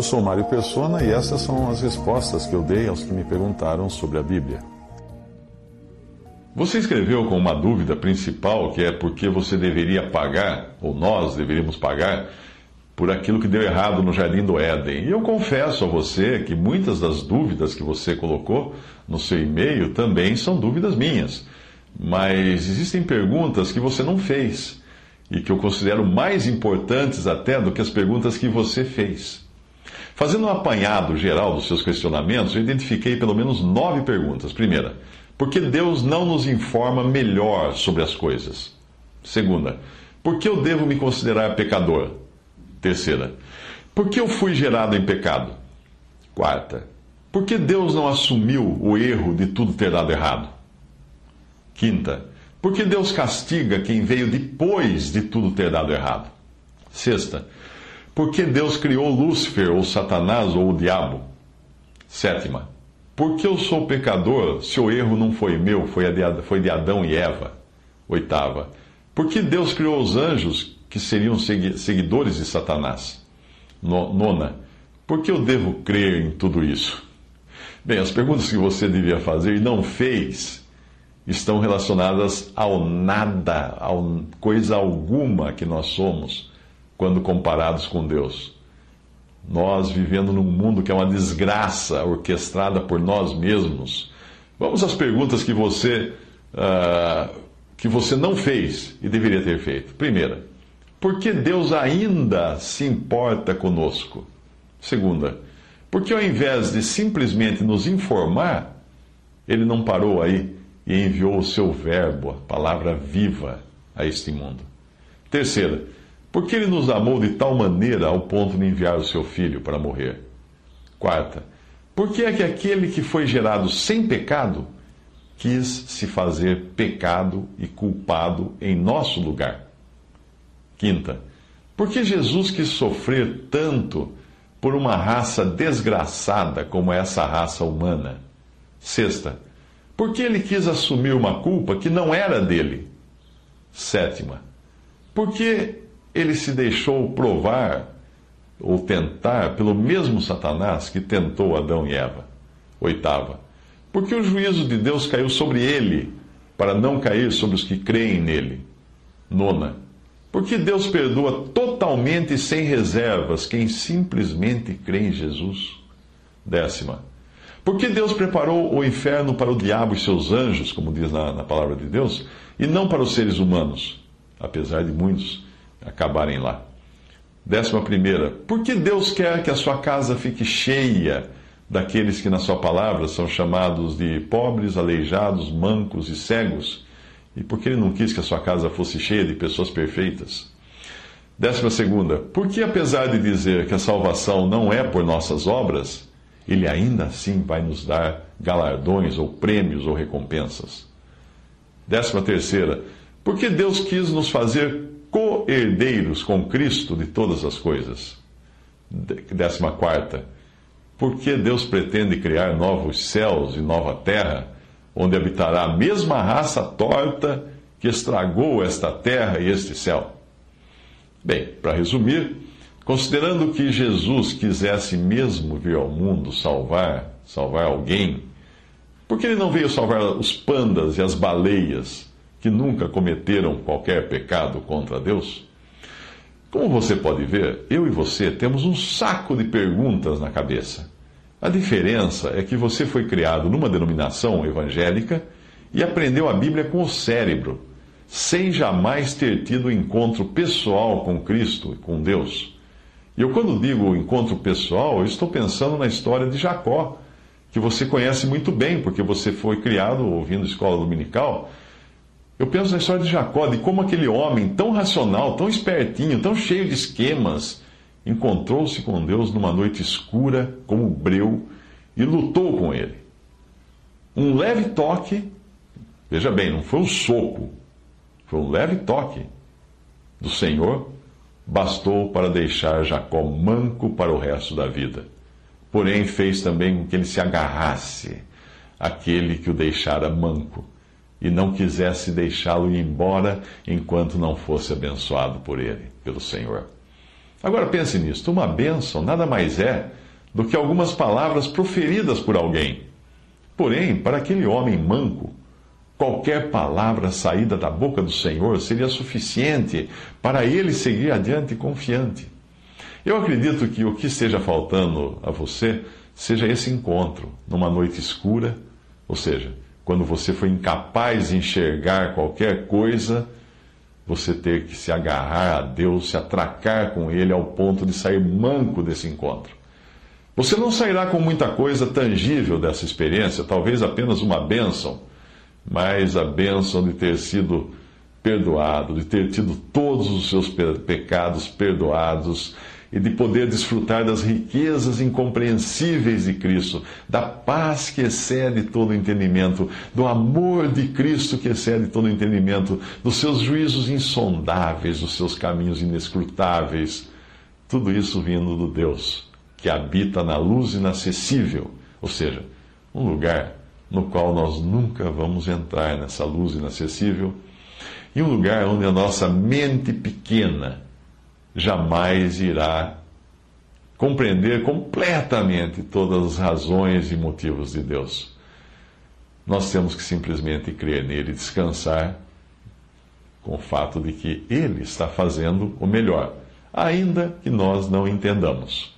Eu sou Mário Persona e essas são as respostas que eu dei aos que me perguntaram sobre a Bíblia. Você escreveu com uma dúvida principal, que é porque você deveria pagar, ou nós deveríamos pagar, por aquilo que deu errado no Jardim do Éden. E eu confesso a você que muitas das dúvidas que você colocou no seu e-mail também são dúvidas minhas. Mas existem perguntas que você não fez e que eu considero mais importantes até do que as perguntas que você fez. Fazendo um apanhado geral dos seus questionamentos, eu identifiquei pelo menos nove perguntas. Primeira, por que Deus não nos informa melhor sobre as coisas? Segunda, por que eu devo me considerar pecador? Terceira, por que eu fui gerado em pecado? Quarta, por que Deus não assumiu o erro de tudo ter dado errado? Quinta, por que Deus castiga quem veio depois de tudo ter dado errado? Sexta, por que Deus criou Lúcifer, ou Satanás, ou o diabo? Sétima, por que eu sou pecador se o erro não foi meu, foi de Adão e Eva? Oitava, por que Deus criou os anjos que seriam seguidores de Satanás? Nona, por que eu devo crer em tudo isso? Bem, as perguntas que você devia fazer e não fez estão relacionadas ao nada, a coisa alguma que nós somos quando comparados com Deus. Nós vivendo num mundo que é uma desgraça orquestrada por nós mesmos. Vamos às perguntas que você uh, que você não fez e deveria ter feito. Primeira, por que Deus ainda se importa conosco? Segunda, por que ao invés de simplesmente nos informar, ele não parou aí e enviou o seu verbo, a palavra viva, a este mundo? Terceira, porque ele nos amou de tal maneira ao ponto de enviar o seu filho para morrer. Quarta, porque é que aquele que foi gerado sem pecado quis se fazer pecado e culpado em nosso lugar. Quinta, porque Jesus quis sofrer tanto por uma raça desgraçada como essa raça humana. Sexta, porque ele quis assumir uma culpa que não era dele. Sétima, porque ele se deixou provar ou tentar pelo mesmo Satanás que tentou Adão e Eva. Oitava, porque o juízo de Deus caiu sobre ele, para não cair sobre os que creem nele. Nona, porque Deus perdoa totalmente e sem reservas quem simplesmente crê em Jesus. Décima, porque Deus preparou o inferno para o diabo e seus anjos, como diz na, na palavra de Deus, e não para os seres humanos, apesar de muitos acabarem lá. Décima primeira, por que Deus quer que a sua casa fique cheia daqueles que na sua palavra são chamados de pobres, aleijados, mancos e cegos? E por que ele não quis que a sua casa fosse cheia de pessoas perfeitas? Décima segunda, por que apesar de dizer que a salvação não é por nossas obras, ele ainda assim vai nos dar galardões ou prêmios ou recompensas? Décima terceira, por que Deus quis nos fazer co-herdeiros com Cristo de todas as coisas. Décima quarta, porque Deus pretende criar novos céus e nova terra, onde habitará a mesma raça torta que estragou esta terra e este céu? Bem, para resumir, considerando que Jesus quisesse mesmo vir ao mundo salvar, salvar alguém, por que ele não veio salvar os pandas e as baleias? Que nunca cometeram qualquer pecado contra Deus? Como você pode ver, eu e você temos um saco de perguntas na cabeça. A diferença é que você foi criado numa denominação evangélica e aprendeu a Bíblia com o cérebro, sem jamais ter tido encontro pessoal com Cristo e com Deus. E eu, quando digo encontro pessoal, eu estou pensando na história de Jacó, que você conhece muito bem, porque você foi criado ouvindo escola dominical Eu penso na história de Jacó, de como aquele homem tão racional, tão espertinho, tão cheio de esquemas, encontrou-se com Deus numa noite escura, como breu, e lutou com ele. Um leve toque, veja bem, não foi um soco, foi um leve toque do Senhor, bastou para deixar Jacó manco para o resto da vida. Porém, fez também com que ele se agarrasse àquele que o deixara manco e não quisesse deixá-lo ir embora enquanto não fosse abençoado por ele, pelo Senhor. Agora pense nisto: uma bênção nada mais é do que algumas palavras proferidas por alguém. Porém, para aquele homem manco, qualquer palavra saída da boca do Senhor seria suficiente para ele seguir adiante confiante. Eu acredito que o que esteja faltando a você seja esse encontro numa noite escura, ou seja, quando você foi incapaz de enxergar qualquer coisa, você ter que se agarrar a Deus, se atracar com Ele ao ponto de sair manco desse encontro. Você não sairá com muita coisa tangível dessa experiência, talvez apenas uma bênção, mas a bênção de ter sido perdoado, de ter tido todos os seus pecados perdoados e de poder desfrutar das riquezas incompreensíveis de Cristo, da paz que excede todo entendimento, do amor de Cristo que excede todo entendimento, dos seus juízos insondáveis, dos seus caminhos inescrutáveis. Tudo isso vindo do Deus que habita na luz inacessível, ou seja, um lugar no qual nós nunca vamos entrar nessa luz inacessível, e um lugar onde a nossa mente pequena jamais irá compreender completamente todas as razões e motivos de Deus. Nós temos que simplesmente crer nele e descansar com o fato de que ele está fazendo o melhor, ainda que nós não entendamos.